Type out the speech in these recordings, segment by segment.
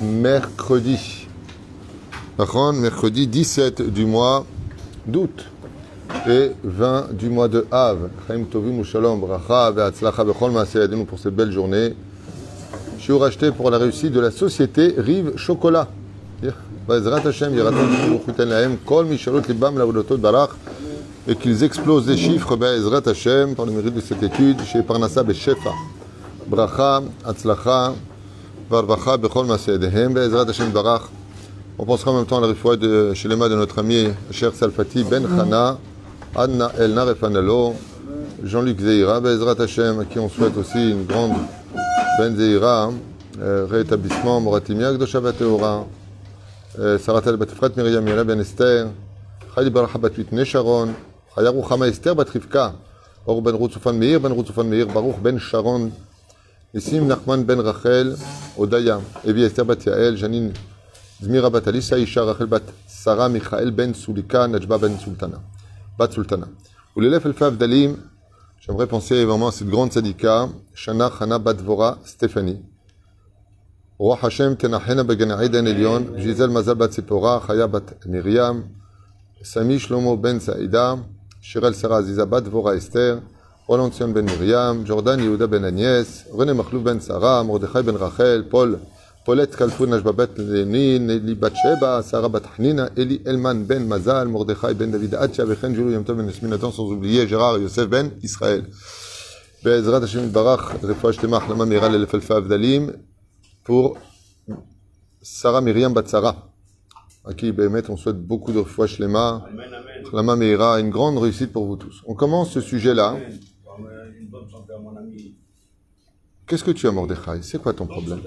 mercredi. D'accord Mercredi 17 du mois d'août et 20 du mois de Av. Chaim Tovim, Bechol, pour cette belle journée. Je suis racheté pour la réussite de la société Rive Chocolat. Hashem, Kol, Barach. Et qu'ils explosent les chiffres, Hashem, par le mérite de cette étude, chez Parnassa Beshefa. Bracha, Atzlacha, Varvacha, Bechol Masedehem, Bezrat Hashem Barach. On pensera en même temps à la rifouille de mains de notre ami cher Salfati Ben Chana, Anna El Narefanelo, Jean-Luc Zeira, Bezrat Hashem, à qui on souhaite aussi une grande Ben Zeira, rétablissement, Moratimia, Gdosha Bateora, Saratel Batfrat Miriam Yala Ben Esther, Chali Baracha Batwit Sharon, Chaya Ruchama Esther Batrivka, Or Ben Rutzufan Meir, Ben Rutzufan Meir, Baruch Ben Sharon, Isim Nachman ben Rachel Odaya, Evi Esther bat Yael, Janine Zmira bat Alissa, Isha Rachel bat Sarah, Michael ben Soulika, Najba ben Sultana. Bat Sultana. Ou l'élève El Dalim, j'aimerais penser vraiment à cette grande sadika, Shana Hana bat Vora Stéphanie. Roi Hashem Tenachena began Aiden Elion, Gisèle Mazal bat Sipora, Chaya bat Niriam, Sami Shlomo ben Saïda, Shirel Sarah Aziza bat Vora Esther, רולנד ציון בן מרים, ג'ורדן יהודה בן אניאס, רנה מכלוף בן שרה, מרדכי בן רחל, פול, פולט כלפון נשבא בת לנין, אלי בת שבע, שרה בת חנינה, אלי אלמן בן מזל, מרדכי בן דוד עדשה, וכן ג'ולו יום טוב בן יסמין אדון, sans oublier ג'רר יוסף בן ישראל. בעזרת השם יתברך, רפואה שלמה, החלמה מהירה לאלף אלפי הבדלים, pour Sarah Myriam Batsara, à qui Bémet, on souhaite beaucoup de fois Shlema, Lama Meira, une grande réussite pour vous tous. On commence ce sujet-là. Qu'est-ce que tu as, Mordechai? C'est quoi ton problème?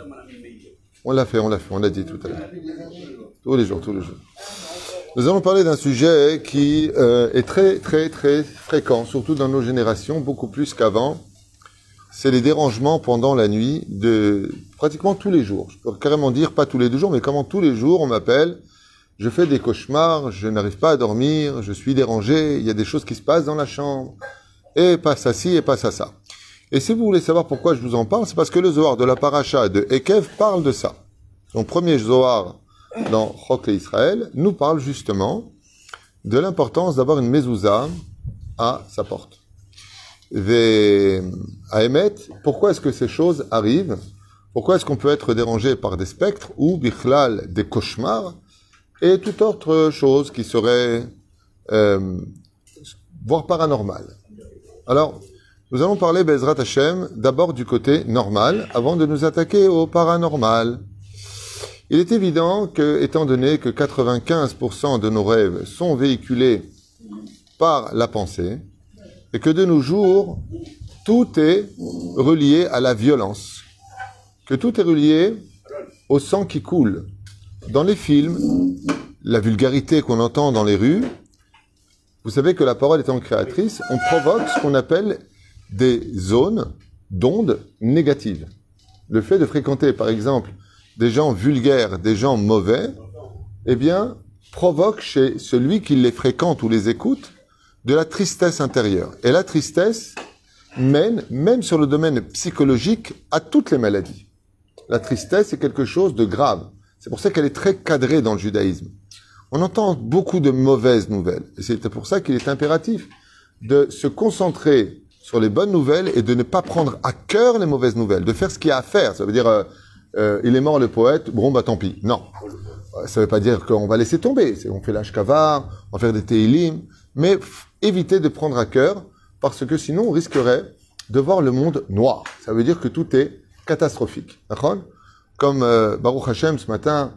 On l'a fait, on l'a fait, on l'a dit tout à l'heure. Tous les jours, tous les jours. Nous allons parler d'un sujet qui euh, est très, très, très fréquent, surtout dans nos générations, beaucoup plus qu'avant c'est les dérangements pendant la nuit de pratiquement tous les jours. Je peux carrément dire pas tous les deux jours, mais comment tous les jours on m'appelle, je fais des cauchemars, je n'arrive pas à dormir, je suis dérangé, il y a des choses qui se passent dans la chambre, et passe à ci et passe à ça. Et si vous voulez savoir pourquoi je vous en parle, c'est parce que le Zohar de la paracha de Ekev parle de ça. Son premier Zohar dans Chok et Israël nous parle justement de l'importance d'avoir une mezouza à sa porte. À émettre, pourquoi est-ce que ces choses arrivent? Pourquoi est-ce qu'on peut être dérangé par des spectres ou, bichlal, des cauchemars et toute autre chose qui serait, euh, voire paranormal? Alors, nous allons parler, Bezrat Hashem, d'abord du côté normal, avant de nous attaquer au paranormal. Il est évident que, étant donné que 95% de nos rêves sont véhiculés par la pensée, et que de nos jours, tout est relié à la violence, que tout est relié au sang qui coule. Dans les films, la vulgarité qu'on entend dans les rues, vous savez que la parole étant créatrice, on provoque ce qu'on appelle des zones d'ondes négatives. Le fait de fréquenter, par exemple, des gens vulgaires, des gens mauvais, eh bien, provoque chez celui qui les fréquente ou les écoute de la tristesse intérieure. Et la tristesse mène, même sur le domaine psychologique, à toutes les maladies. La tristesse est quelque chose de grave. C'est pour ça qu'elle est très cadrée dans le judaïsme. On entend beaucoup de mauvaises nouvelles. Et c'est pour ça qu'il est impératif de se concentrer sur les bonnes nouvelles et de ne pas prendre à cœur les mauvaises nouvelles, de faire ce qu'il y a à faire. Ça veut dire, euh, euh, il est mort le poète, bon bah tant pis. Non. Ça veut pas dire qu'on va laisser tomber. On fait l'ashkava, on va faire des teilim, mais éviter de prendre à cœur, parce que sinon on risquerait de voir le monde noir. Ça veut dire que tout est catastrophique. Comme euh, Baruch Hashem ce matin,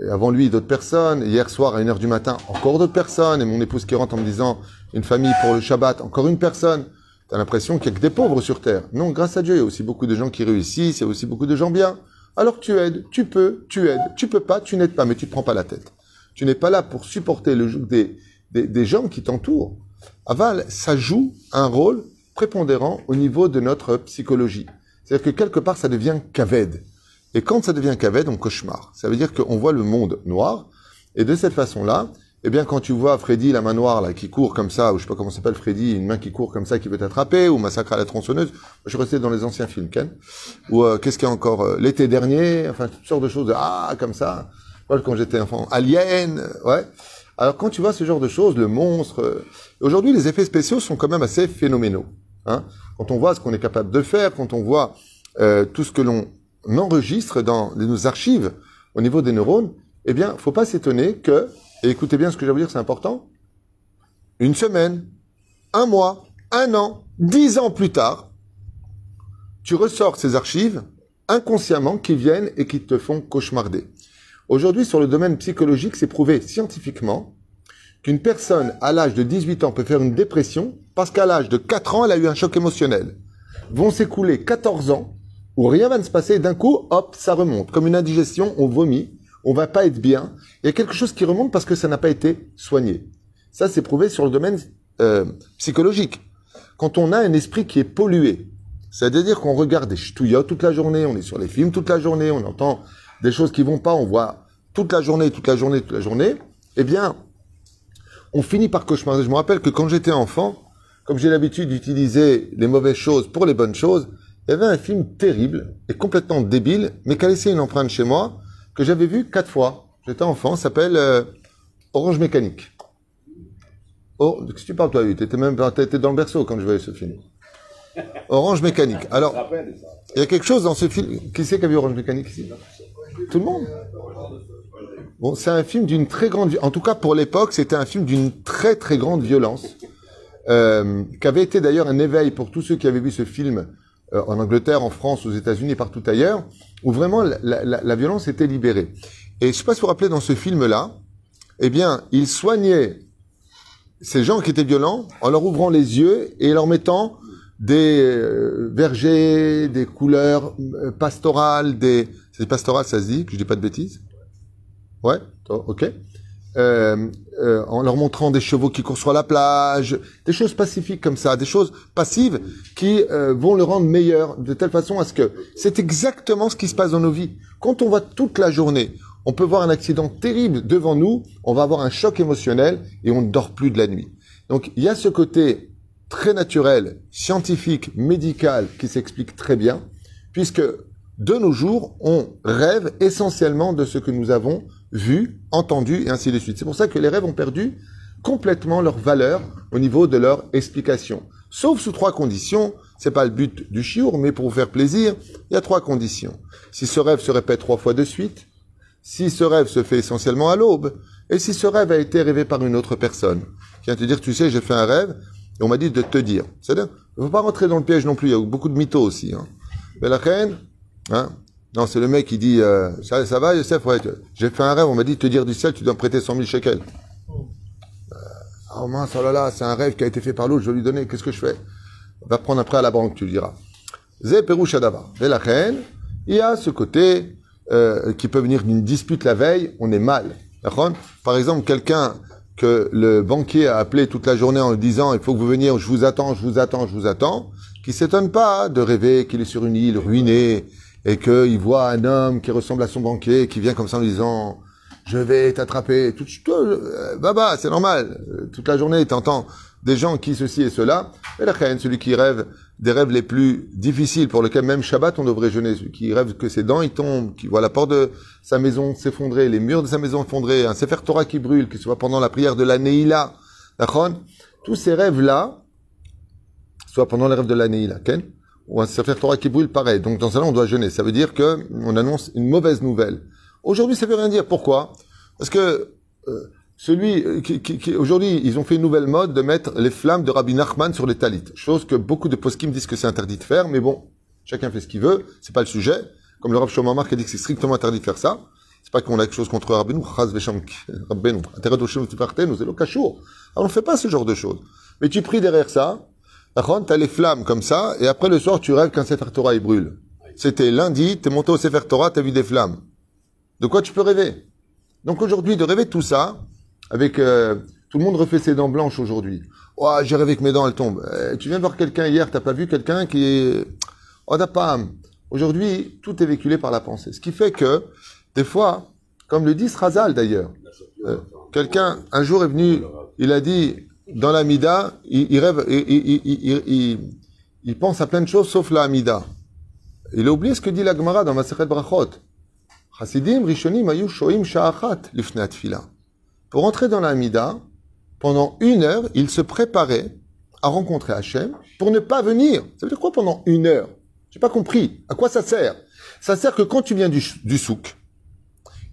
et avant lui d'autres personnes, hier soir à 1h du matin encore d'autres personnes, et mon épouse qui rentre en me disant une famille pour le Shabbat, encore une personne. T'as l'impression qu'il y a que des pauvres sur terre. Non, grâce à Dieu, il y a aussi beaucoup de gens qui réussissent, il y a aussi beaucoup de gens bien. Alors tu aides, tu peux, tu aides, tu peux pas, tu n'aides pas, mais tu te prends pas la tête. Tu n'es pas là pour supporter le joug des, des, gens qui t'entourent. Aval, ça joue un rôle prépondérant au niveau de notre psychologie. C'est-à-dire que quelque part, ça devient kaved. Et quand ça devient kaved, on cauchemar. Ça veut dire qu'on voit le monde noir. Et de cette façon-là, eh bien, quand tu vois Freddy, la main noire, là, qui court comme ça, ou je sais pas comment s'appelle Freddy, une main qui court comme ça, qui veut t'attraper, ou Massacre à la tronçonneuse, je resté dans les anciens films, Ken. Ou euh, qu'est-ce qu'il y a encore euh, L'été dernier, enfin, toutes sortes de choses, ah, comme ça. Voilà, quand j'étais enfant, Alien, euh, ouais. Alors, quand tu vois ce genre de choses, le monstre... Aujourd'hui, les effets spéciaux sont quand même assez phénoménaux. Hein quand on voit ce qu'on est capable de faire, quand on voit tout ce que l'on enregistre dans nos archives au niveau des neurones, eh bien, faut pas s'étonner que et écoutez bien ce que je vais vous dire, c'est important. Une semaine, un mois, un an, dix ans plus tard, tu ressors ces archives inconsciemment qui viennent et qui te font cauchemarder. Aujourd'hui, sur le domaine psychologique, c'est prouvé scientifiquement qu'une personne à l'âge de 18 ans peut faire une dépression parce qu'à l'âge de 4 ans, elle a eu un choc émotionnel. Vont s'écouler 14 ans où rien va ne se passer, d'un coup, hop, ça remonte. Comme une indigestion, on vomit, on va pas être bien. Il y a quelque chose qui remonte parce que ça n'a pas été soigné. Ça, c'est prouvé sur le domaine euh, psychologique. Quand on a un esprit qui est pollué, c'est-à-dire qu'on regarde des ch'touillots toute la journée, on est sur les films toute la journée, on entend des choses qui vont pas, on voit toute la journée, toute la journée, toute la journée, eh bien, on finit par cauchemar. Je me rappelle que quand j'étais enfant, comme j'ai l'habitude d'utiliser les mauvaises choses pour les bonnes choses, il y avait un film terrible et complètement débile, mais qui a laissé une empreinte chez moi, que j'avais vu quatre fois. J'étais enfant, s'appelle euh, Orange Mécanique. Oh, qu'est-ce que tu parles toi Tu étais même étais dans le berceau quand je voyais ce film. Orange Mécanique. Alors, il y a quelque chose dans ce film. Qui c'est qui a vu Orange Mécanique ici? Tout le monde? Bon, c'est un film d'une très grande... En tout cas, pour l'époque, c'était un film d'une très très grande violence, euh, qui avait été d'ailleurs un éveil pour tous ceux qui avaient vu ce film euh, en Angleterre, en France, aux États-Unis et partout ailleurs, où vraiment la, violence était libérée. Et je ne sais pas si vous vous rappelez dans ce film-là, eh bien, il soignait ces gens qui étaient violents en leur ouvrant les yeux et leur mettant des euh, vergers, des couleurs euh, pastorales, des... C'est pastoral, ça se dit, que je dis pas de bêtises? Ouais, ok. Euh, euh, en leur montrant des chevaux qui courent sur la plage, des choses pacifiques comme ça, des choses passives qui euh, vont le rendre meilleur de telle façon à ce que c'est exactement ce qui se passe dans nos vies. Quand on voit toute la journée, on peut voir un accident terrible devant nous, on va avoir un choc émotionnel et on ne dort plus de la nuit. Donc il y a ce côté très naturel, scientifique, médical qui s'explique très bien, puisque de nos jours, on rêve essentiellement de ce que nous avons vu, entendu, et ainsi de suite. C'est pour ça que les rêves ont perdu complètement leur valeur au niveau de leur explication. Sauf sous trois conditions. C'est pas le but du chiour, mais pour vous faire plaisir, il y a trois conditions. Si ce rêve se répète trois fois de suite, si ce rêve se fait essentiellement à l'aube, et si ce rêve a été rêvé par une autre personne, qui vient te dire, tu sais, j'ai fait un rêve, et on m'a dit de te dire. C'est-à-dire, il ne faut pas rentrer dans le piège non plus, il y a beaucoup de mythos aussi. Hein. Mais la reine, hein, non, c'est le mec qui dit euh, ça, ça va, Youssef? Ouais, J'ai fait un rêve, on m'a dit de te dire du ciel, tu dois prêter 100 000 shekels. Euh, oh mince, là là, c'est un rêve qui a été fait par l'autre, je vais lui donner, qu'est-ce que je fais? Va prendre prêt à la banque, tu lui diras. Zé reine, il y a ce côté euh, qui peut venir d'une dispute la veille, on est mal. Par exemple, quelqu'un que le banquier a appelé toute la journée en lui disant il faut que vous veniez, je vous attends, je vous attends, je vous attends, qui s'étonne pas de rêver qu'il est sur une île ruinée, et qu'il voit un homme qui ressemble à son banquier, qui vient comme ça en disant je vais t'attraper, tout, euh, baba, c'est normal. Toute la journée, tu entends des gens qui ceci et cela. Et la reine, celui qui rêve des rêves les plus difficiles, pour lesquels même Shabbat on devrait jeûner, celui qui rêve que ses dents ils tombent, qui voit la porte de sa maison s'effondrer, les murs de sa maison s'effondrer, un Sefer Torah qui brûle, qui soit pendant la prière de la Neila, tous ces rêves-là, soit pendant les rêves de la Neila, ou un Sefer Torah qui brûle, pareil. Donc dans ce cas-là, on doit jeûner. Ça veut dire que on annonce une mauvaise nouvelle. Aujourd'hui, ça veut rien dire. Pourquoi? Parce que euh, celui euh, qui, qui, aujourd'hui, ils ont fait une nouvelle mode de mettre les flammes de Rabbi Nachman sur les talit. Chose que beaucoup de poskim disent que c'est interdit de faire, mais bon, chacun fait ce qu'il veut. C'est pas le sujet. Comme le Rav Shomamar qui a dit que c'est strictement interdit de faire ça. C'est pas qu'on a quelque chose contre. Intérêt de nous, on fait pas ce genre de choses. Mais tu pries derrière ça, tu as les flammes comme ça, et après le soir, tu rêves qu'un Sefer Torah, il brûle. C'était lundi, tu es monté au Sefer Torah, tu as vu des flammes. De quoi tu peux rêver? Donc aujourd'hui, de rêver tout ça, avec... Euh, tout le monde refait ses dents blanches aujourd'hui. Oh, j'ai rêvé que mes dents, elles tombent. Eh, tu viens voir quelqu'un hier, t'as pas vu quelqu'un qui est... Oh, pas... Aujourd'hui, tout est véhiculé par la pensée. Ce qui fait que, des fois, comme le dit Srazal d'ailleurs, euh, Quelqu'un, un jour, est venu, il a dit, dans la Mida, il, rêve, il, il, pense à plein de choses sauf la Amida. Il a oublié ce que dit la Gemara dans Masechet Brachot. Hasidim Rishonim ayu shoim sha'achat lifnat fila. Pour entrer dans la Amida, pendant une heure, il se préparait à rencontrer Hachem pour ne pas venir. Ça veut dire quoi pendant une heure? J'ai pas compris. À quoi ça sert? Ça sert que quand tu viens du, du souk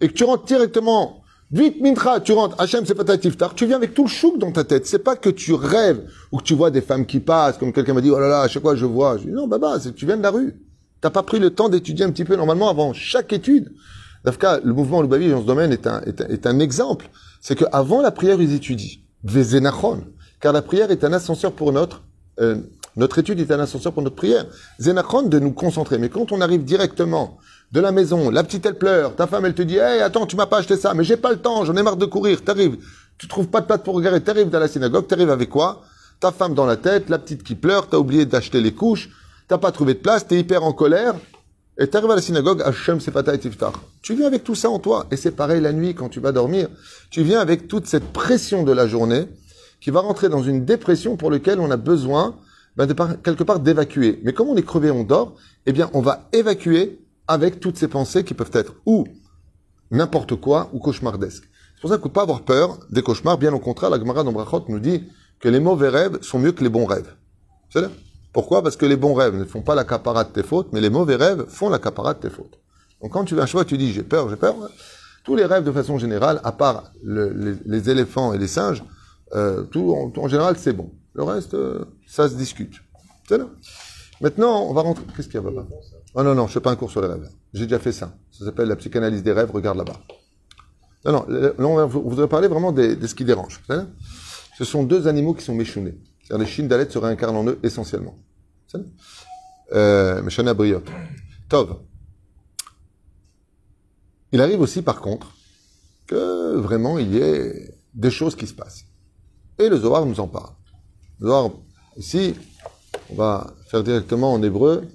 et que tu rentres directement Vite, Mintra, tu rentres, Hachem, c'est pas ta tiftar, tu viens avec tout le chouk dans ta tête. C'est pas que tu rêves ou que tu vois des femmes qui passent, comme quelqu'un m'a dit, oh là là, à chaque fois je vois. Je dis, non, baba, c'est que tu viens de la rue. T'as pas pris le temps d'étudier un petit peu normalement avant chaque étude. Dafka, le mouvement Loubavi dans ce domaine est un, est un, est un exemple. C'est qu'avant la prière, ils étudient. Vezénachon. Car la prière est un ascenseur pour notre, euh, notre étude est un ascenseur pour notre prière. Zénachon de nous concentrer. Mais quand on arrive directement de la maison, la petite elle pleure, ta femme elle te dit, hey, attends, tu m'as pas acheté ça, mais j'ai pas le temps, j'en ai marre de courir, t'arrives, tu trouves pas de plate pour regarder, t'arrives dans la synagogue, t'arrives avec quoi? Ta femme dans la tête, la petite qui pleure, t'as oublié d'acheter les couches, t'as pas trouvé de place, t'es hyper en colère, et t'arrives à la synagogue, Hachem Sefata et Tiftar. Tu viens avec tout ça en toi, et c'est pareil la nuit quand tu vas dormir, tu viens avec toute cette pression de la journée, qui va rentrer dans une dépression pour laquelle on a besoin, ben, de quelque part d'évacuer. Mais comme on est crevé, on dort, eh bien, on va évacuer avec toutes ces pensées qui peuvent être ou n'importe quoi ou cauchemardesques. C'est pour ça qu'il ne faut pas avoir peur des cauchemars. Bien au contraire, la Gemara d'Ombrachot nous dit que les mauvais rêves sont mieux que les bons rêves. C'est là. Pourquoi? Parce que les bons rêves ne font pas la capara de tes fautes, mais les mauvais rêves font la capara de tes fautes. Donc quand tu vas un choix, tu dis j'ai peur, j'ai peur. Tous les rêves de façon générale, à part les, éléphants et les singes, euh, tout, en, général c'est bon. Le reste, euh, ça se discute. C'est là. Maintenant, on va rentrer. Qu'est-ce qu'il y a Oh non, non, je fais pas un cours sur les rêves. J'ai déjà fait ça. Ça s'appelle la psychanalyse des rêves, regarde là-bas. Non, non, là, on voudrait parler vraiment de, ce qui dérange. Ce sont deux animaux qui sont méchounés. Les chines d'Alet se réincarnent en eux essentiellement. Euh, Méchana Briot. Tov. Il arrive aussi, par contre, que vraiment il y ait des choses qui se passent. Et le Zohar nous en parle. Le Zohar, ici, on va faire directement en hébreu,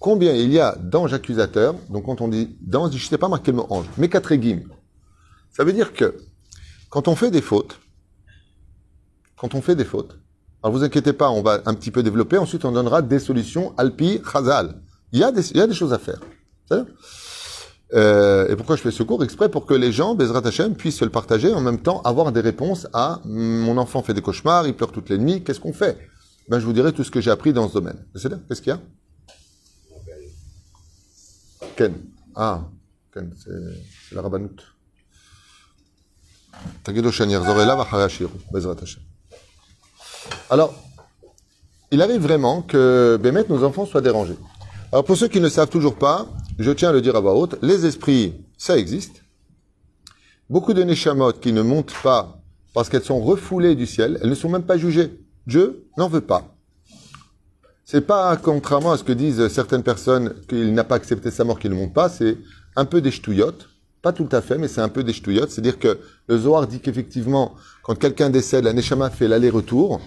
Combien il y a d'anges accusateurs? Donc quand on dit d'anges, je ne sais pas marquer le mot ange, mais katregim. Ça veut dire que quand on fait des fautes, quand on fait des fautes, alors vous inquiétez pas, on va un petit peu développer, ensuite on donnera des solutions alpi, chazal. Il y a des, il y a des choses à faire. Euh, et pourquoi je fais ce cours Exprès pour que les gens, Bezrat Hashem, puissent se le partager, en même temps avoir des réponses à mon enfant fait des cauchemars, il pleure toute les nuits, qu'est-ce qu'on fait ben, je vous dirai tout ce que j'ai appris dans ce domaine. Qu'est-ce qu'il y a Ken. Ah, Ken, c'est la rabbanout. Alors, il arrive vraiment que Bémet, nos enfants, soient dérangés. Alors, pour ceux qui ne savent toujours pas, je tiens à le dire à voix haute, les esprits, ça existe. Beaucoup de neshamot qui ne montent pas parce qu'elles sont refoulées du ciel, elles ne sont même pas jugées. Dieu n'en veut pas. C'est pas, contrairement à ce que disent certaines personnes, qu'il n'a pas accepté sa mort, qu'il ne monte pas, c'est un peu des ch'touillottes. Pas tout à fait, mais c'est un peu des ch'touillottes. C'est-à-dire que le Zohar dit qu'effectivement, quand quelqu'un décède, la Neshama fait l'aller-retour.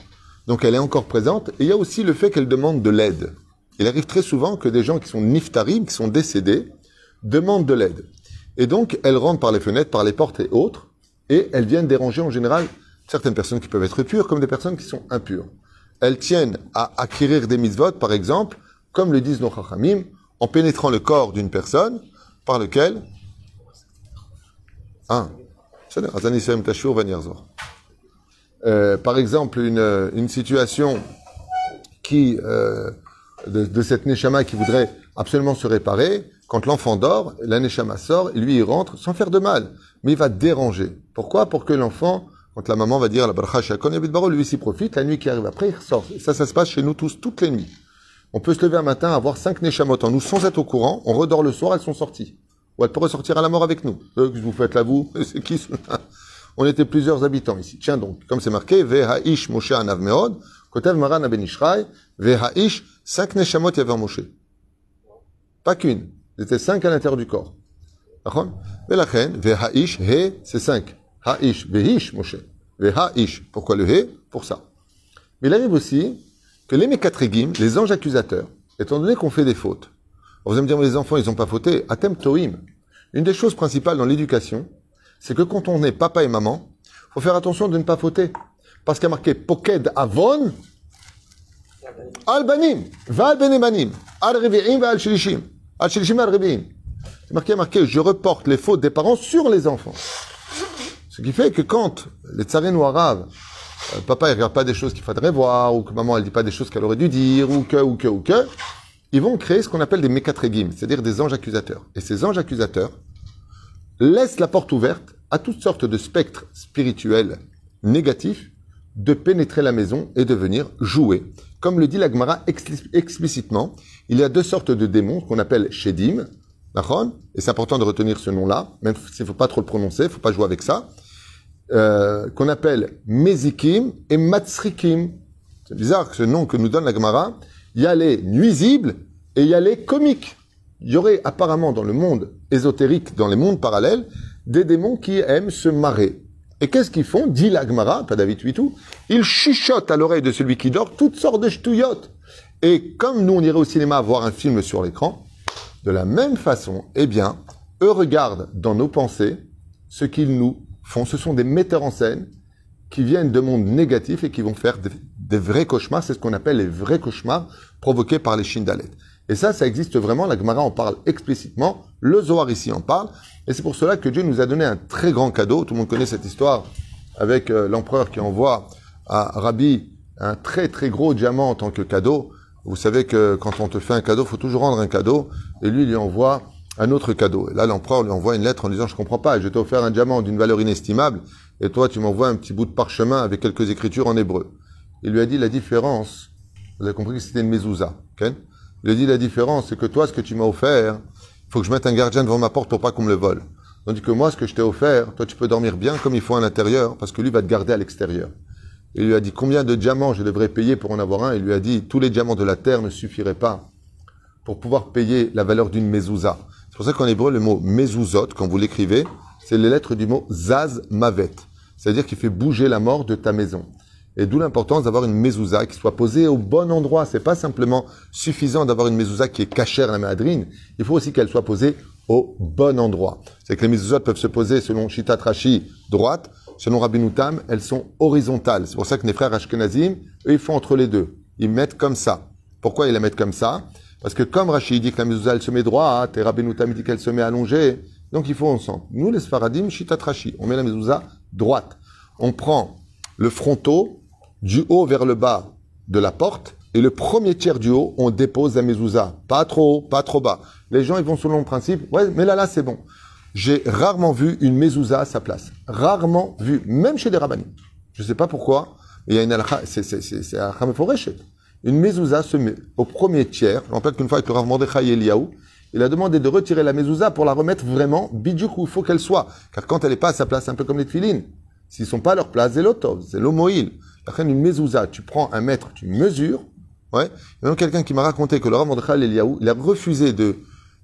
Donc elle est encore présente. Et il y a aussi le fait qu'elle demande de l'aide. Il arrive très souvent que des gens qui sont niftarim, qui sont décédés, demandent de l'aide. Et donc, elles rentrent par les fenêtres, par les portes et autres, et elles viennent déranger en général certaines personnes qui peuvent être pures comme des personnes qui sont impures. Elles tiennent à acquérir des mitzvot, par exemple, comme le disent nos chachamim, en pénétrant le corps d'une personne par lequel... Ah, euh, par exemple, une, une situation qui euh, de, de, cette neshama qui voudrait absolument se réparer, quand l'enfant dort, la neshama sort et lui il rentre sans faire de mal, mais il va déranger. Pourquoi? Pour que l'enfant quand la maman va dire la bracha shakon baro, lui s'y profite, la nuit qui arrive après, il ressort. ça, ça se passe chez nous tous, toutes les nuits. On peut se lever un matin, avoir cinq neshamot en nous sans être au courant, on redort le soir, elles sont sorties. Ou elles pourraient sortir à la mort avec nous. Euh, vous faites là, vous? C'est qui On était plusieurs habitants ici. Tiens donc, comme c'est marqué, Veha'ish Moshe Anav Meod, Kotev Maran Abenishrai, Veha'ish, cinq neshamot yaver Moshe. Pas qu'une. Ils étaient cinq à l'intérieur du corps. D'accord? La Veha'ish, He, c'est cinq. Ha'ish, Vehish, Moshe. Veha'ish. Pourquoi le He? Pour ça. Mais il arrive aussi que les Mekatregim, les anges accusateurs, étant donné qu'on fait des fautes, Vous allez me dire, mais les enfants, ils n'ont pas fauté. Atem toim. Une des choses principales dans l'éducation, c'est que quand on est papa et maman, faut faire attention de ne pas fauter. Parce qu'il y a marqué Poked Avon, Al Banim, Val Benemanim, Al Revi'im, Al Shilishim, Al Shilishim, Al Revi'im. C'est marqué, marqué, je reporte les fautes des parents sur les enfants. Ce qui fait que quand les tsarines ou arabes, euh, papa il regarde pas des choses qu'il faudrait voir, ou que maman elle dit pas des choses qu'elle aurait dû dire, ou que, ou que, ou que, ils vont créer ce qu'on appelle des mécatrégim, c'est-à-dire des anges accusateurs. Et ces anges accusateurs laissent la porte ouverte à toutes sortes de spectres spirituels négatifs de pénétrer la maison et de venir jouer. Comme le dit la Gemara explicitement, il y a deux sortes de démons qu'on appelle Shedim, et c'est important de retenir ce nom-là, même s'il ne faut pas trop le prononcer, il ne faut pas jouer avec ça, euh, qu'on appelle Mezikim et Matsrikim. C'est bizarre que ce nom que nous donne la Gemara, il y a les nuisibles et il y a les comiques. Il y aurait apparemment dans le monde ésotérique, dans les mondes parallèles, des démons qui aiment se marrer. Et qu'est-ce qu'ils font? Dit l'Agmara, pas David Huitou, ils chuchotent à l'oreille de celui qui dort toutes sortes de ch'touillottes. Et comme nous, on irait au cinéma voir un film sur l'écran, de la même façon, eh bien, eux regardent dans nos pensées ce qu'ils nous font. Ce sont des metteurs en scène qui viennent de mondes négatifs et qui vont faire des, vrais cauchemars. C'est ce qu'on appelle les vrais cauchemars provoqués par les Shindalet. Et ça, ça existe vraiment. La Gemara en parle explicitement. Le Zohar ici en parle. Et c'est pour cela que Dieu nous a donné un très grand cadeau. Tout le monde connaît cette histoire avec euh, l'empereur qui envoie à Rabbi un très très gros diamant en tant que cadeau. Vous savez que quand on te fait un cadeau, faut toujours rendre un cadeau. Et lui, il lui envoie un autre cadeau. Et là, l'empereur lui envoie une lettre en disant, je comprends pas, je t'ai offert un diamant d'une valeur inestimable, et toi, tu m'envoies un petit bout de parchemin avec quelques écritures en hébreu. Il lui a dit la différence. Vous avez compris que c'était une mezouza. Okay il a dit la différence, c'est que toi, ce que tu m'as offert, faut que je mette un gardien devant ma porte pour pas qu'on me le vole. Tandis que moi, ce que je t'ai offert, toi, tu peux dormir bien comme il faut à l'intérieur, parce que lui va te garder à l'extérieur. Il lui a dit combien de diamants je devrais payer pour en avoir un? Il lui a dit tous les diamants de la terre ne suffiraient pas pour pouvoir payer la valeur d'une mezouza. C'est pour ça qu'en hébreu, le mot mezuzot, quand vous l'écrivez, c'est les lettres du mot zaz mavet. C'est-à-dire qu'il fait bouger la mort de ta maison. Et d'où l'importance d'avoir une mezouza qui soit posée au bon endroit. C'est pas simplement suffisant d'avoir une mezouza qui est cachère la méadrine. Il faut aussi qu'elle soit posée au bon endroit. C'est que les mezuzot peuvent se poser selon Shitat Rashi droite, selon Rabbi Tam, elles sont horizontales. C'est pour ça que les frères Ashkenazim, eux, ils font entre les deux. Ils mettent comme ça. Pourquoi ils la mettent comme ça? Parce que comme Rashi dit que la mezouza, elle se met droite, et Rabbi Tam dit qu'elle se met allongée, donc il faut ensemble. Nous, les Sfaradim, Shitat Rashi, on met la mezouza droite. On prend le fronteau du haut vers le bas de la porte, et le premier tiers du haut, on dépose la mezouza. Pas trop haut, pas trop bas. Les gens, ils vont selon le principe, ouais, mais là, là, c'est bon. J'ai rarement vu une mezouza à sa place. Rarement vu, même chez les rabbinis. Je ne sais pas pourquoi, il y a une c'est, c'est, c'est Une mezouza se met au premier tiers. Je me rappelle qu'une fois avec le Rav Mordechai Eliaou, il a demandé de retirer la mezouza pour la remettre vraiment bidjouk où il faut qu'elle soit. Car quand elle n'est pas à sa place, un peu comme les tfilines, s'ils sont pas à leur place, c'est l'otov, c'est l'omoïl. Une mezouza, tu prends un mètre, tu mesures. Ouais. Il y a même quelqu'un qui m'a raconté que le Rav Mordechai Eliaou, il a refusé de,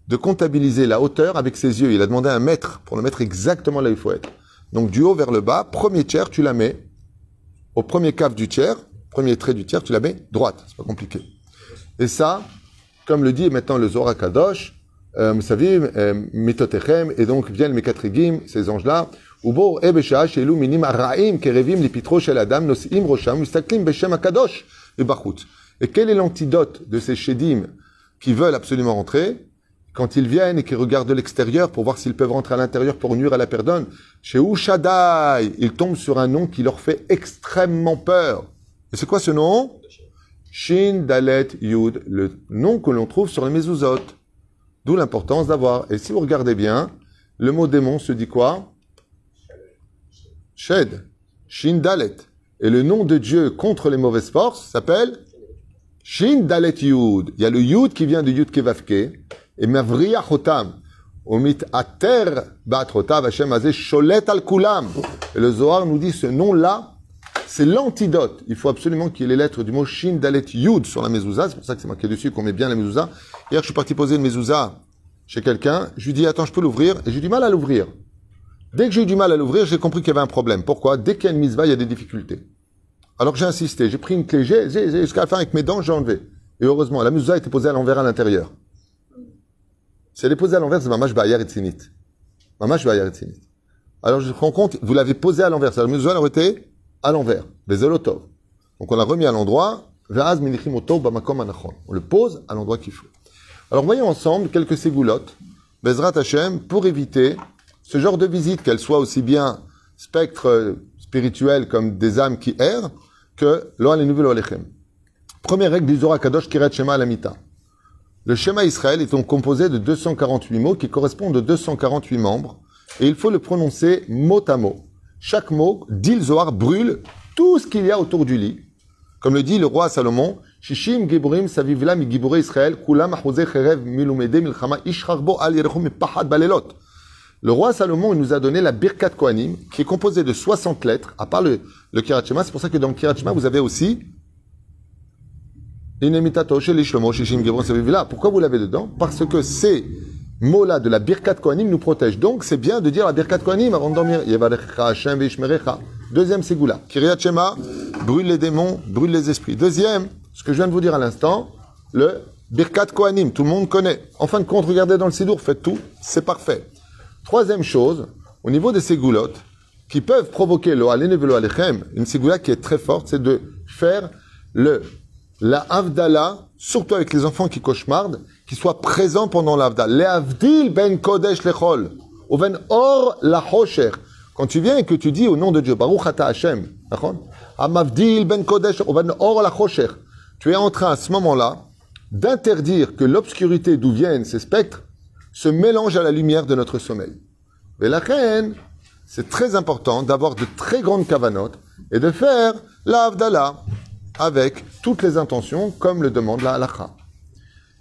de comptabiliser la hauteur avec ses yeux. Il a demandé un mètre pour le mettre exactement là où il faut être. Donc du haut vers le bas, premier tiers, tu la mets au premier cave du tiers, premier trait du tiers, tu la mets droite. C'est pas compliqué. Et ça, comme le dit maintenant le Zohar Kadosh, euh, vous savez, euh, et donc viennent mes quatre ces anges-là, ובו ראה בשעה שאלו מינים הרעים קרבים לפתחו של אדם, נושאים ראשם ומסתכלים בשם הקדוש מבחוץ. Et quel est l'antidote de ces chédim qui veulent absolument rentrer quand ils viennent et qui regardent de l'extérieur pour voir s'ils peuvent rentrer à l'intérieur pour nuire à la personne Chez Ushadai, ils tombent sur un nom qui leur fait extrêmement peur. Et c'est quoi ce nom Shin Dalet Yud, le nom que l'on trouve sur les mezuzot. D'où l'importance d'avoir. Et si vous regardez bien, le mot démon se dit quoi Shed, Shin Dalet. Et le nom de Dieu contre les mauvaises forces s'appelle Shin Dalet Yud. Il y a le Yud qui vient de Yud Kevavke. Et Mavriya Chotam. Omit Ater Bat Chotav Hashem Azeh Al Kulam. Et le Zohar nous dit ce nom-là, c'est l'antidote. Il faut absolument qu'il y ait les lettres du mot Shin Dalet Yud sur la mezouza. C'est pour ça que c'est marqué dessus qu'on met bien la mezouza. Hier, je suis parti poser une mezouza chez quelqu'un. Je lui dis, attends, je peux l'ouvrir? Et j'ai du mal à l'ouvrir. Dès que j'ai eu du mal à l'ouvrir, j'ai compris qu'il y avait un problème. Pourquoi? Dès qu'il y a une misva, il y a des difficultés. Alors j'ai insisté, j'ai pris une clé, j'ai, jusqu'à la fin avec mes dents, j'ai enlevé. Et heureusement, la misva était posée à l'envers à l'intérieur. Si elle est posée à l'envers, c'est mamash ba'ayar et tzinit. Mamash ba'ayar et. Alors je me rends compte, vous l'avez posée à l'envers. La mezouza aurait été à l'envers. Bezelotov. Donc on l'a remis à l'endroit. On le pose à l'endroit qu'il faut. Alors voyons ensemble quelques ségoulottes, Bezrat Hashem, pour éviter ce genre de visite, qu'elle soit aussi bien spectre euh, spirituel comme des âmes qui errent, que lo alenu alechem. Première règle du Zohar Kadosh Kirat Shema Alamita. Le schéma Israël est donc composé de 248 mots qui correspondent aux 248 membres, et il faut le prononcer mot à mot. Chaque mot, dit le brûle tout ce qu'il y a autour du lit. Comme le dit le roi Salomon, Shishim Giburim Savivla mi Giburei Israël, Kulam Cherev Milumede Milchama Ishcharbo Al Yerechum Pahad Balelot. Le roi Salomon il nous a donné la Birkat Kohanim, qui est composée de 60 lettres, à part le, le Shema. C'est pour ça que dans le Kirat Shema, vous avez aussi. Pourquoi vous l'avez dedans? Parce que ces mots-là de la Birkat Kohanim nous protègent. Donc, c'est bien de dire la Birkat Kohanim avant de dormir. Deuxième Ségoula. Kiryat Shema, brûle les démons, brûle les esprits. Deuxième, ce que je viens de vous dire à l'instant, le Birkat Kohanim, tout le monde connaît. En fin de compte, regardez dans le Sidour, faites tout, c'est parfait. Troisième chose, au niveau des ségoulottes, qui peuvent provoquer le velo Alechem, une ségoula qui est très forte, c'est de faire le, la Avdala, surtout avec les enfants qui cauchemardent, qui soient présents pendant l'Avdala. Le Avdil ben Kodesh lechol, ou ben Or la Hosher. Quand tu viens et que tu dis au nom de Dieu, Baruch Ata Hashem, Amavdil ben Kodesh, ou ben Or la Hosher, tu es en train à ce moment-là d'interdire que l'obscurité d'où viennent ces spectres se mélange à la lumière de notre sommeil. Mais la reine, c'est très important d'avoir de très grandes cavanotes et de faire l'Avdallah avec toutes les intentions comme le demande la halakha.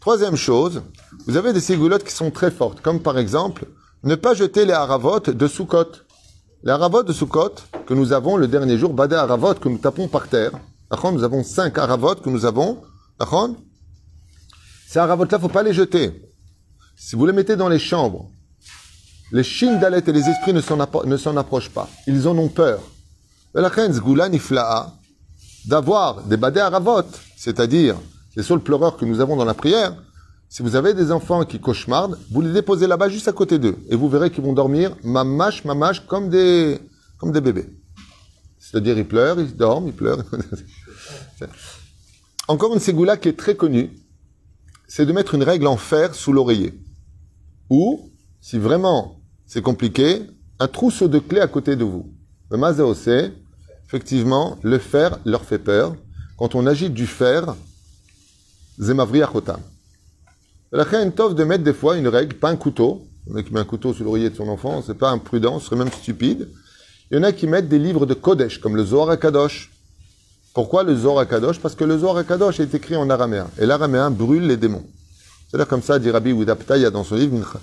Troisième chose, vous avez des ségoulottes qui sont très fortes, comme par exemple ne pas jeter les haravot de Sukkot. Les haravot de Sukkot que nous avons le dernier jour, Badé haravot que nous tapons par terre. Nous avons cinq haravot que nous avons. Ces haravot-là, faut pas les jeter. Si vous les mettez dans les chambres, les chines d'alet et les esprits ne s'en approchent pas. Ils en ont peur. D'avoir des badé haravot, c'est-à-dire les seuls pleureurs que nous avons dans la prière, si vous avez des enfants qui cauchemardent, vous les déposez là-bas juste à côté d'eux. Et vous verrez qu'ils vont dormir mamache, mamache, comme des, comme des bébés. C'est-à-dire, ils pleurent, ils dorment, ils pleurent. Encore une ségoula qui est très connue, c'est de mettre une règle en fer sous l'oreiller. Ou, si vraiment c'est compliqué, un trousseau de clés à côté de vous. Le mazéosé, effectivement, le fer leur fait peur. Quand on agite du fer, zemavri achotam. La tov de mettre des fois une règle, pas un couteau. Le mec qui met un couteau sous l'oreiller de son enfant, c'est pas imprudent, ce serait même stupide. Il y en a qui mettent des livres de Kodesh, comme le Zohar Kadosh. Pourquoi le Zohar Kadosh Parce que le Zohar Kadosh est écrit en araméen. Et l'araméen brûle les démons. C'est-à-dire comme ça, dit Rabbi Oudaptaïa dans son livre.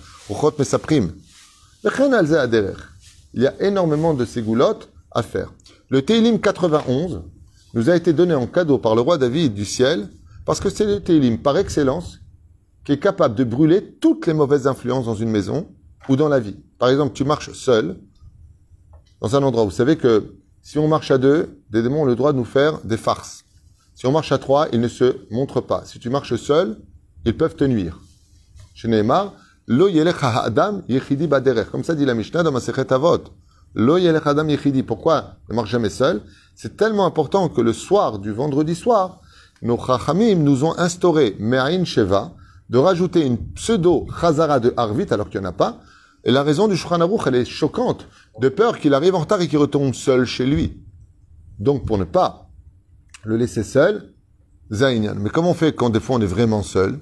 Il y a énormément de ségoulottes à faire. Le Teilim 91 nous a été donné en cadeau par le roi David du ciel, parce que c'est le Teilim par excellence qui est capable de brûler toutes les mauvaises influences dans une maison ou dans la vie. Par exemple, tu marches seul, dans un endroit. Vous savez que si on marche à deux, des démons ont le droit de nous faire des farces. Si on marche à trois, ils ne se montrent pas. Si tu marches seul, ils peuvent te nuire. Chez Neymar, Lo adam yechidi baderer. Comme ça dit la Mishnah dans Masechet Avot. Lo adam yechidi. Pourquoi ne marche jamais seul? C'est tellement important que le soir du vendredi soir, nos chachamim nous ont instauré Me'ain Sheva de rajouter une pseudo chazara de Harvit alors qu'il n'y en a pas, et la raison du Shulchan elle est choquante, de peur qu'il arrive en retard et qu'il retombe seul chez lui. Donc, pour ne pas le laisser seul, Mais comment on fait quand des fois on est vraiment seul?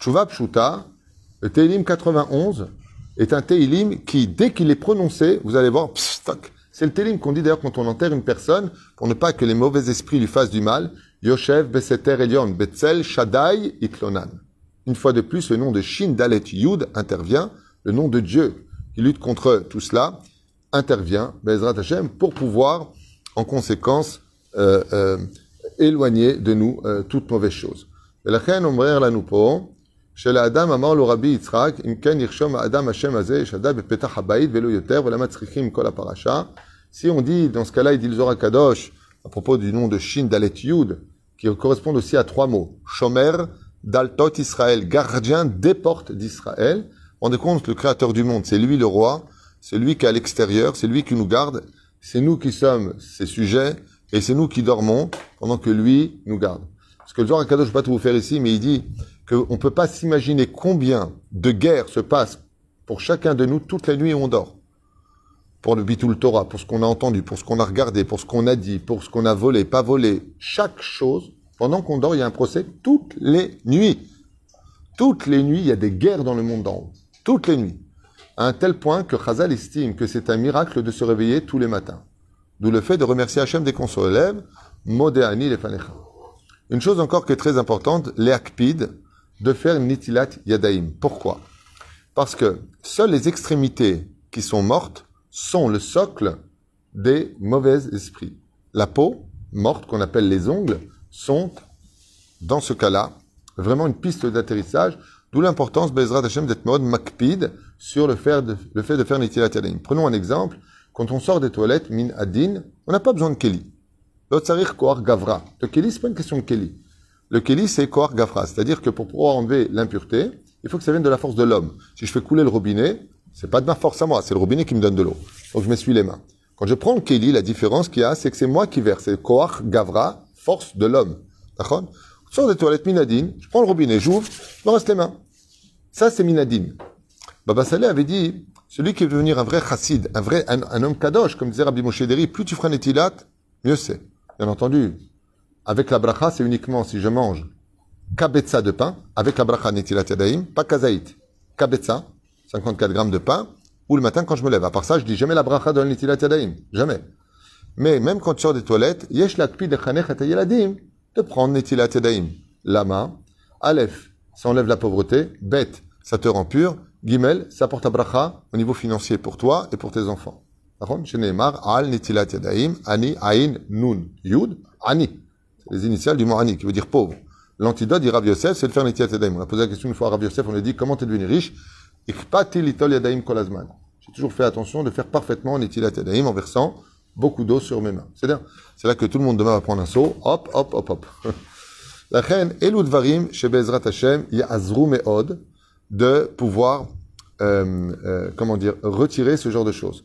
Tshuva Pshuta, le Teilim 91, est un Teilim qui, dès qu'il est prononcé, vous allez voir, c'est le Teilim qu'on dit d'ailleurs quand on enterre une personne, pour ne pas que les mauvais esprits lui fassent du mal. Yoshev, Beseter, Elion, Betzel, Shaddai, Itlonan. Une fois de plus, le nom de Shin Dalet Yud intervient le nom de Dieu qui lutte contre tout cela intervient, Bezrat Hashem, pour pouvoir, en conséquence, euh, euh, éloigner de nous euh, toute mauvaise chose. ולכן אומר לנו פה, שלאדם אמר לו רבי יצחק, אם כן ירשום האדם השם הזה, ישדה בפתח הבית ולא יותר, ולמה צריכים כל הפרשה? Si on dit, dans ce cas-là, il dit le Zohar Kadosh, à propos du nom de Shin Dalet Yud, qui correspond aussi à trois mots. Shomer, Daltot Israël, gardien des portes d'Israël. rendez compte, le créateur du monde, c'est lui le roi, c'est lui qui est à l'extérieur, c'est lui qui nous garde, c'est nous qui sommes ses sujets, et c'est nous qui dormons pendant que lui nous garde. Parce que le genre cadeau, je ne vais pas tout vous faire ici, mais il dit qu'on ne peut pas s'imaginer combien de guerres se passent pour chacun de nous toutes les nuits où on dort. Pour le Bitul Torah, pour ce qu'on a entendu, pour ce qu'on a regardé, pour ce qu'on a dit, pour ce qu'on a volé, pas volé. Chaque chose, pendant qu'on dort, il y a un procès toutes les nuits. Toutes les nuits, il y a des guerres dans le monde d'en haut. Toutes les nuits. À un tel point que Chazal estime que c'est un miracle de se réveiller tous les matins. D'où le fait de remercier Hachem dès qu'on se relève, Modéani Une chose encore qui est très importante, les akpid, de faire nitilat yadaim. Pourquoi? Parce que seules les extrémités qui sont mortes sont le socle des mauvais esprits. La peau, morte, qu'on appelle les ongles, sont, dans ce cas-là, vraiment une piste d'atterrissage, d'où l'importance, Bezrat Hashem, d'être mode makpid sur le fait de, le fait de faire nitilat yadaim. Prenons un exemple. Quand on sort des toilettes, min adin, on n'a pas besoin de keli. L'autre koar gavra. Le keli, c'est pas une question de keli. Le keli, c'est koar gavra. C'est-à-dire que pour pouvoir enlever l'impureté, il faut que ça vienne de la force de l'homme. Si je fais couler le robinet, c'est pas de ma force à moi, c'est le robinet qui me donne de l'eau. Donc je m'essuie les mains. Quand je prends le keli, la différence qu'il y a, c'est que c'est moi qui verse. C'est koar gavra, force de l'homme. D'accord? Sors des toilettes minadine, je prends le robinet, j'ouvre, je me reste les mains. Ça, c'est minadine. Baba Saleh avait dit, celui qui veut devenir un vrai chassid, un vrai, un, homme kadosh, comme disait Rabbi Moshe Deri, plus tu feras netilat, mieux c'est. Bien entendu. Avec la bracha, c'est uniquement si je mange kabetza de pain, avec la bracha netilat yadaim, pas kazaït. Kabetza, 54 grammes de pain, ou le matin quand je me lève. À part ça, je dis jamais la bracha de netilat yadaim. Jamais. Mais même quand tu sors des toilettes, yesh lakpi de yeladim, de prendre netilat yadaim. Lama, aleph, ça enlève la pauvreté, bête, ça te rend pur, Gimel, ça porte à bracha au niveau financier pour toi et pour tes enfants. al nitilat yadaim, ani, ain, nun, yud, ani. Les initiales du mot ani, qui veut dire pauvre. L'antidote, dit Rav Yosef, c'est de faire nitilat yadaim. On a posé la question une fois à Rav Yosef, on lui a dit, comment t'es devenu riche? Yadaim kolazman. J'ai toujours fait attention de faire parfaitement nitilat yadaim en versant beaucoup d'eau sur mes mains. C'est-à-dire, c'est là que tout le monde demain va prendre un seau, hop, hop, hop, hop. La reine, elud varim, shebezrat Hashem, ya'azru me'od, de pouvoir, euh, euh, comment dire, retirer ce genre de choses.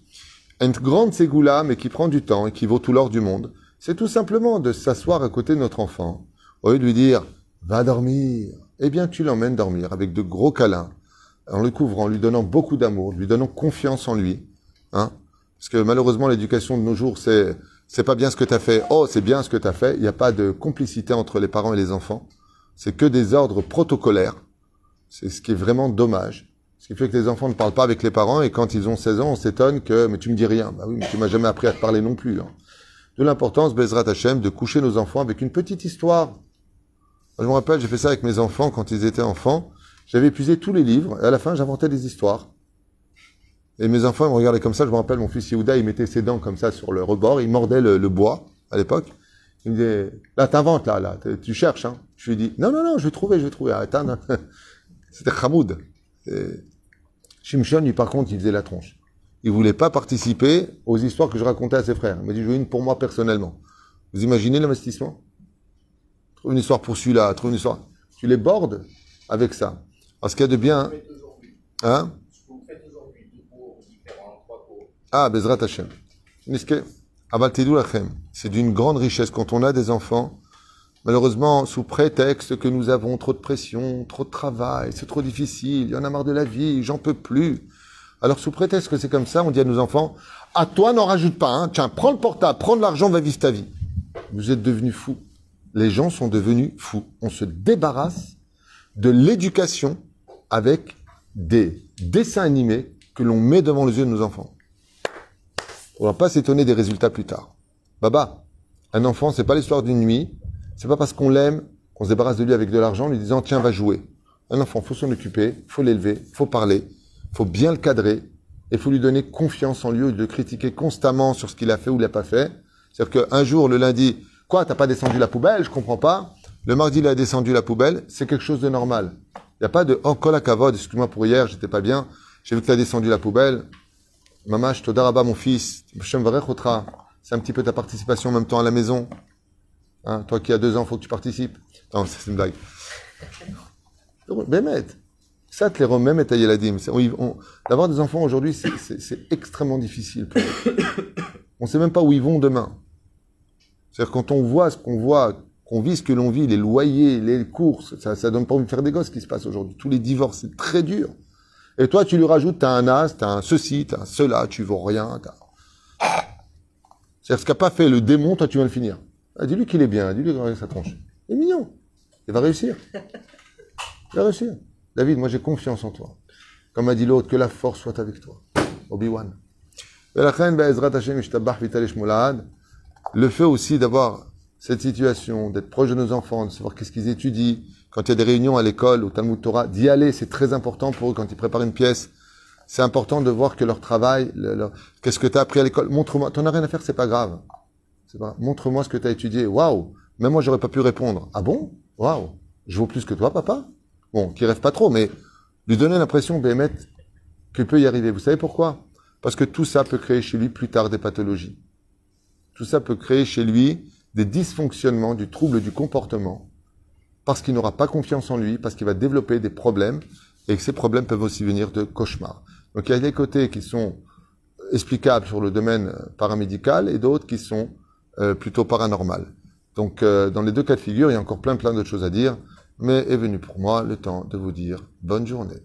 Une grande ségoula, mais qui prend du temps et qui vaut tout l'or du monde, c'est tout simplement de s'asseoir à côté de notre enfant, au lieu de lui dire va dormir, eh bien tu l'emmènes dormir avec de gros câlins, en le couvrant, lui donnant beaucoup d'amour, lui donnant confiance en lui, hein, parce que malheureusement l'éducation de nos jours c'est c'est pas bien ce que tu as fait, oh c'est bien ce que tu as fait, il n'y a pas de complicité entre les parents et les enfants, c'est que des ordres protocolaires c'est ce qui est vraiment dommage. Ce qui fait que les enfants ne parlent pas avec les parents et quand ils ont 16 ans, on s'étonne que mais tu me dis rien. Bah oui, mais tu m'as jamais appris à te parler non plus. Hein. De l'importance, Bezrat Hashem, de coucher nos enfants avec une petite histoire. je me rappelle, j'ai fait ça avec mes enfants quand ils étaient enfants. J'avais épuisé tous les livres et à la fin, j'inventais des histoires. Et mes enfants ils me regardaient comme ça. Je me rappelle, mon fils Yehuda, il mettait ses dents comme ça sur le rebord, il mordait le, bois à l'époque. Il me disait, là, t'inventes, là, là, tu cherches, hein. Je lui dit, non, non, non, je vais trouver, je vais trouver. Hein. C'était Hamoud. Shimshon, lui, par contre, il faisait la tronche. Il voulait pas participer aux histoires que je racontais à ses frères. Il m'a dit, je veux une pour moi personnellement. Vous imaginez l'investissement? Trouve une histoire pour celui-là, trouve une histoire. Tu les bordes avec ça. Parce qu'il y a de bien. Hein? Ah, Bezrat Hashem. C'est d'une grande richesse quand on a des enfants Malheureusement, sous prétexte que nous avons trop de pression, trop de travail, c'est trop difficile, il y en a marre de la vie, j'en peux plus. Alors sous prétexte que c'est comme ça, on dit à nos enfants, à toi n'en rajoute pas, hein. tiens, prends le portable, prends de l'argent, va vivre ta vie. Vous êtes devenus fous. Les gens sont devenus fous. On se débarrasse de l'éducation avec des dessins animés que l'on met devant les yeux de nos enfants. On va pas s'étonner des résultats plus tard. Baba, un enfant, c'est pas l'histoire d'une nuit, c'est pas parce qu'on l'aime qu'on se débarrasse de lui avec de l'argent, lui disant tiens va jouer. Un enfant, faut s'en occuper, faut l'élever, faut parler, faut bien le cadrer, et faut lui donner confiance en lui, de le critiquer constamment sur ce qu'il a fait ou l'a pas fait. C'est-à-dire qu'un jour, le lundi, quoi, t'as pas descendu la poubelle, je comprends pas. Le mardi, il a descendu la poubelle, c'est quelque chose de normal. Il n'y a pas de oh, la cavode, excuse-moi pour hier, j'étais pas bien, j'ai vu que tu as descendu la poubelle. Mamash, Todaraba, mon fils, c'est un petit peu ta participation en même temps à la maison. Hein, toi qui as deux ans, faut que tu participes. Non, c'est une blague. Ça, te les remets et yeladim. D'avoir des enfants aujourd'hui, c'est extrêmement difficile. on ne sait même pas où ils vont demain. C'est-à-dire quand on voit ce qu'on voit, qu'on vit ce que l'on vit, les loyers, les courses, ça, ça donne pas envie de faire des gosses ce qui se passe aujourd'hui. Tous les divorces, c'est très dur. Et toi, tu lui rajoutes, t'as un as, t'as un ceci, t'as un cela, tu vaux rien. C'est-à-dire ce qu'a pas fait le démon, toi, tu vas le finir. Ah, dis-lui qu'il est bien, dis-lui qu'il va sa tronche. Il est mignon. Il va réussir. Il va réussir. David, moi j'ai confiance en toi. Comme a dit l'autre, que la force soit avec toi. Obi-Wan. Le fait aussi d'avoir cette situation, d'être proche de nos enfants, de savoir qu'est-ce qu'ils étudient, quand il y a des réunions à l'école, au Talmud Torah, d'y aller, c'est très important pour eux quand ils préparent une pièce. C'est important de voir que leur travail, qu'est-ce que tu as appris à l'école? Montre-moi, t'en as rien à faire, c'est pas grave. Montre-moi ce que tu as étudié. Waouh! Même moi, j'aurais pas pu répondre. Ah bon? Waouh! Je vaux plus que toi, papa? Bon, qui rêve pas trop, mais lui donner l'impression, Béhémet, qu'il peut y arriver. Vous savez pourquoi? Parce que tout ça peut créer chez lui plus tard des pathologies. Tout ça peut créer chez lui des dysfonctionnements, du trouble du comportement, parce qu'il n'aura pas confiance en lui, parce qu'il va développer des problèmes, et que ces problèmes peuvent aussi venir de cauchemars. Donc il y a des côtés qui sont explicables sur le domaine paramédical et d'autres qui sont euh, plutôt paranormales. Donc euh, dans les deux cas de figure, il y a encore plein plein d'autres choses à dire, mais est venu pour moi le temps de vous dire bonne journée.